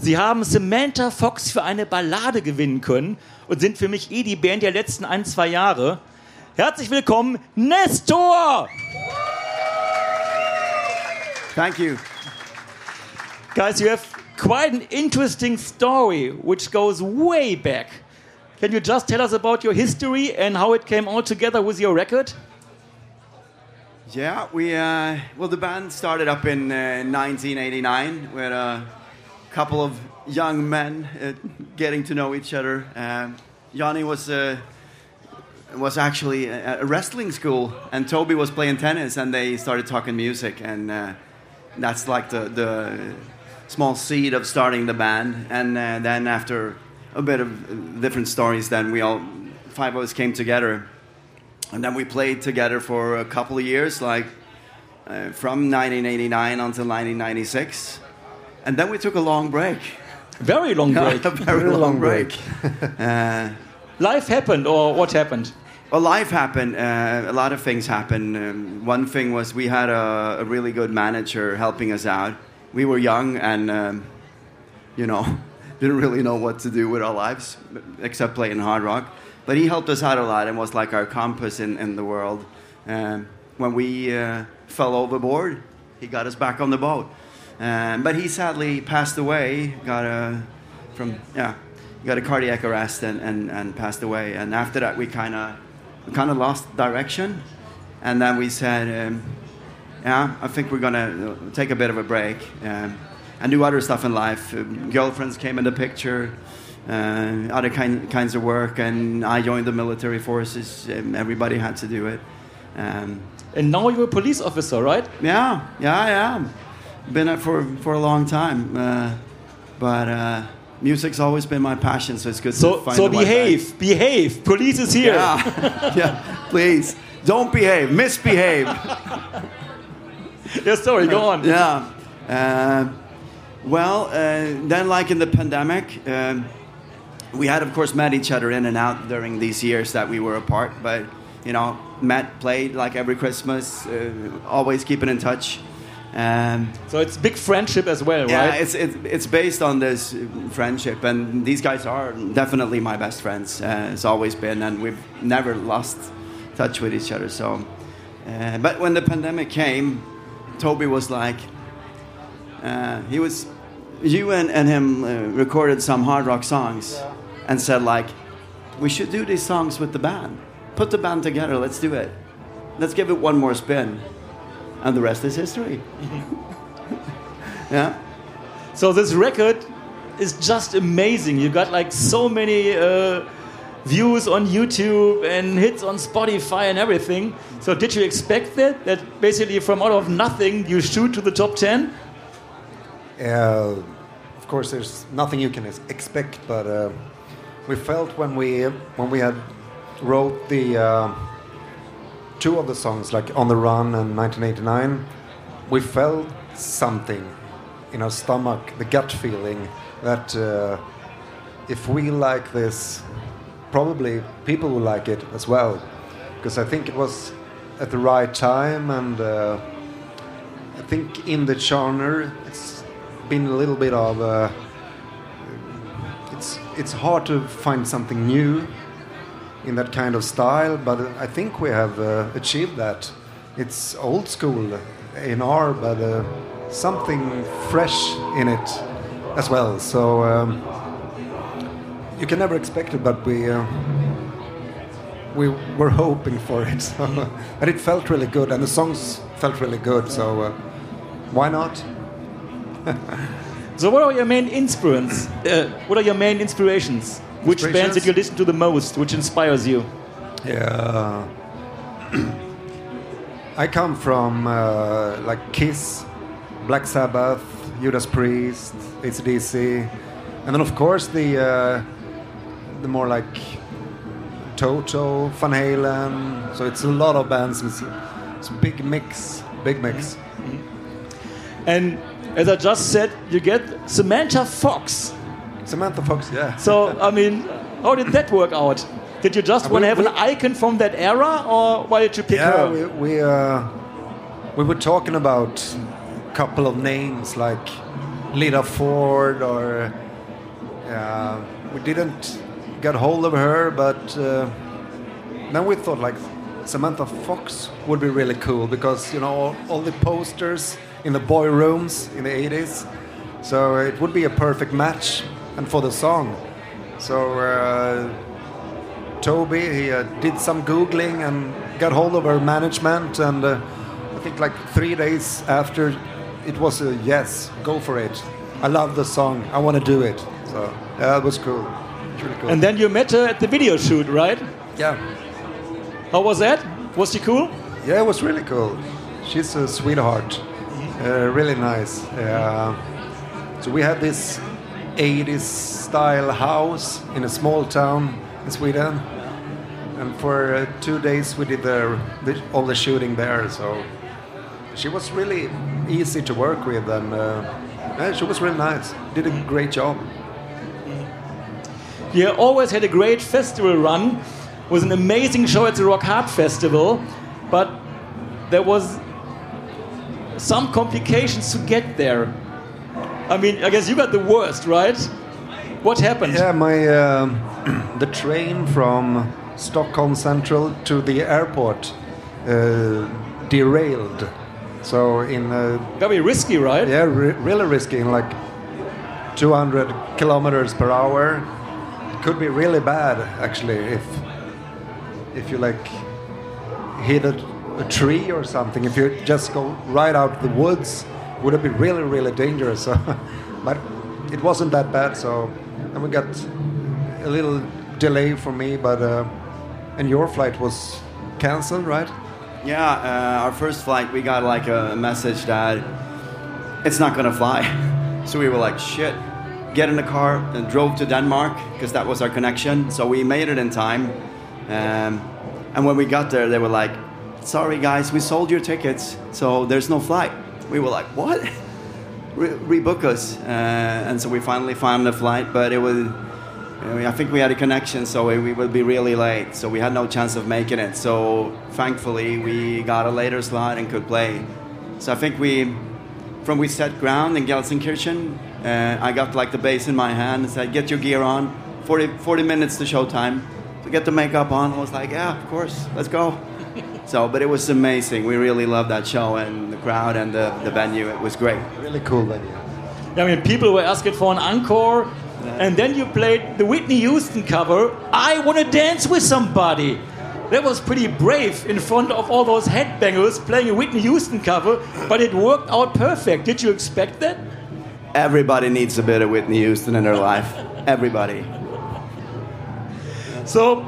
Sie haben Samantha Fox für eine Ballade gewinnen können und sind für mich eh die Band der letzten ein, zwei Jahre. Herzlich willkommen, Nestor! Thank you. Guys, you have quite an interesting story which goes way back. Can you just tell us about your history and how it came all together with your record? Yeah, we uh, well, the band started up in uh, 1989 with a couple of young men uh, getting to know each other. Um, Johnny was uh, was actually at a wrestling school, and Toby was playing tennis, and they started talking music, and uh, that's like the the small seed of starting the band. And uh, then after a bit of different stories, then we all five of us came together and then we played together for a couple of years, like uh, from 1989 until 1996. And then we took a long break. Very long break. a very long, break. uh, Life happened, or what happened? well, life happened. Uh, a lot of things happened. Um, one thing was we had a, a really good manager helping us out. We were young and, um, you know, didn't really know what to do with our lives except playing hard rock. But he helped us out a lot and was like our compass in, in the world. Um, when we uh, fell overboard, he got us back on the boat. Um, but he sadly passed away, got a, from, yeah, got a cardiac arrest and, and, and passed away. And after that, we kind of we kind of lost direction. And then we said, um, yeah, I think we're going to take a bit of a break um, and do other stuff in life. Um, girlfriends came in the picture uh, other kind, kinds of work, and I joined the military forces. And everybody had to do it. Um, And now you're a police officer, right? yeah, yeah, I am. Been it for for a long time, uh, but uh, music's always been my passion. So it's good So, to find so behave, behave. Police is here. Yeah, yeah. Please don't behave, misbehave. yeah, sorry, go on. Yeah. Uh, well, uh, then, like in the pandemic, um, we had, of course, met each other in and out during these years that we were apart. But you know, met, played like every Christmas, uh, always keeping in touch. Um, So it's big friendship as well, yeah, right? it's, it's it's based on this friendship, and these guys are definitely my best friends. Uh, it's always been, and we've never lost touch with each other. So, uh, but when the pandemic came, Toby was like, uh, he was, you and, and him uh, recorded some hard rock songs, and said like, we should do these songs with the band. Put the band together. Let's do it. Let's give it one more spin, and the rest is history. yeah. So this record is just amazing. You got like so many uh, views on YouTube and hits on Spotify and everything. So did you expect that? That basically from out of nothing you shoot to the top ten? Uh, of course, there's nothing you can expect, but uh, we felt when we when we had wrote the uh, two of the songs, like "On the Run" and "1989," we felt something in our stomach, the gut feeling that uh, if we like this, probably people will like it as well, because I think it was at the right time and. Uh, I think in the genre, it's been a little bit of. Uh, it's it's hard to find something new in that kind of style, but I think we have uh, achieved that. It's old school in R, but uh, something fresh in it as well. So um, you can never expect it, but we. Uh, we were hoping for it, and it felt really good, and the songs felt really good. So uh, why not? So what are your main inspirations? Uh, what are your main inspirations? Which bands did you listen to the most? Which inspires you? Yeah. I come from uh, like Kiss, Black Sabbath, Judas Priest, ACDC, and then of course the uh, the more like Toto, Van Halen. So it's a lot of bands. It's, it's a big mix, big mix. And as I just said, you get Samantha Fox. Samantha Fox, yeah. So I mean, how did that work out? Did you just want to we- have an icon from that era, or why did you pick yeah, her? we we, uh, we were talking about a couple of names like Lita Ford or uh, we didn't get hold of her, but uh, then we thought like Samantha Fox would be really cool because you know all, all the posters in the boy rooms in the 80s, so it would be a perfect match and for the song. So uh, Toby he uh, did some googling and got hold of her management, and uh, I think like three days after it was a yes, go for it. I love the song. I want to do it. So yeah, it was cool. Really cool. And then you met her at the video shoot, right? yeah, How was that? Was she cool? yeah, it was really cool. She's a sweetheart. Uh, really nice. Uh, so we had this 80s style house in a small town in Sweden, and for uh, two days we did the, the, all the shooting there. So she was really easy to work with, and uh, yeah, she was really nice. Did a great job. You always had a great festival run. Was an amazing show at the Rock Hard Festival, but there was some complications to get there. I mean, I guess you got the worst, right? What happened? Yeah, my um the train from Stockholm Central to the airport uh, derailed. So in uh, Gotta be risky, right? yeah, re- really risky in like 200 kilometers per hour. Could be really bad actually if if you like hit a, a tree or something. If you just go right out the woods, would have been really really dangerous? But it wasn't that bad. So, and we got a little delay for me, but uh, and your flight was cancelled, right? Yeah, uh, our first flight, we got like a message that it's not gonna fly. So we were like, shit. Get in the car and drove to Denmark because that was our connection. So we made it in time. Um, and when we got there, they were like, sorry guys, we sold your tickets, so there's no flight. We were like, what? Re- rebook us. Uh, and so we finally found a flight, but it was. I think we had a connection, so we, would be really late. So we had no chance of making it. So thankfully, we got a later slot and could play. So I think we, from we set ground in Gelsenkirchen, uh, I got like the bass in my hand and said, "Get your gear on." 40, 40 minutes to showtime. To get the makeup on, I was like, "Yeah, of course, let's go." So, but it was amazing. We really loved that show and the crowd and the, the venue. It was great. Really cool venue. Yeah, I mean, people were asking for an encore, and then you played the Whitney Houston cover, I Want to Dance with Somebody. That was pretty brave in front of all those headbangers playing a Whitney Houston cover, but it worked out perfect. Did you expect that? Everybody needs a bit of Whitney Houston in their life. Everybody. So,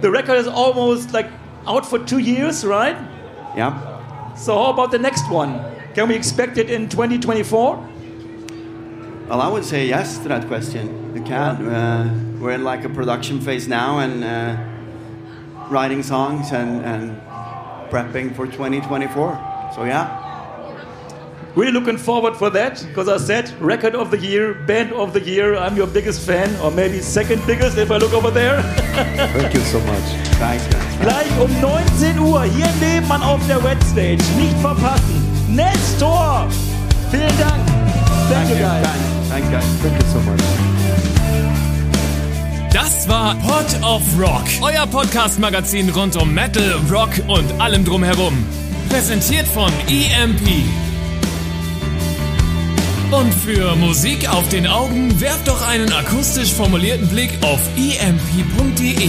the record is almost like out for two years, right? Yeah. So, how about the next one? Can we expect it in 2024? Well, I would say yes to that question. You can. Uh, we're in like a production phase now and uh, writing songs and, and prepping for 2024. So yeah. Really looking forward for that because I said record of the year, band of the year. I'm your biggest fan, or maybe second biggest if I look over there. Thank you so much. Thanks, guys. Gleich um 19 Uhr hier in Nebenmann auf der Wetstage. Nicht verpassen. Nestor! Vielen Dank. Thank you guys. Thanks, guys. Thank you so much. Das war Pod of Rock, euer Podcast-Magazin rund um Metal, Rock und allem drumherum. Präsentiert von EMP. Und für Musik auf den Augen werft doch einen akustisch formulierten Blick auf emp.de.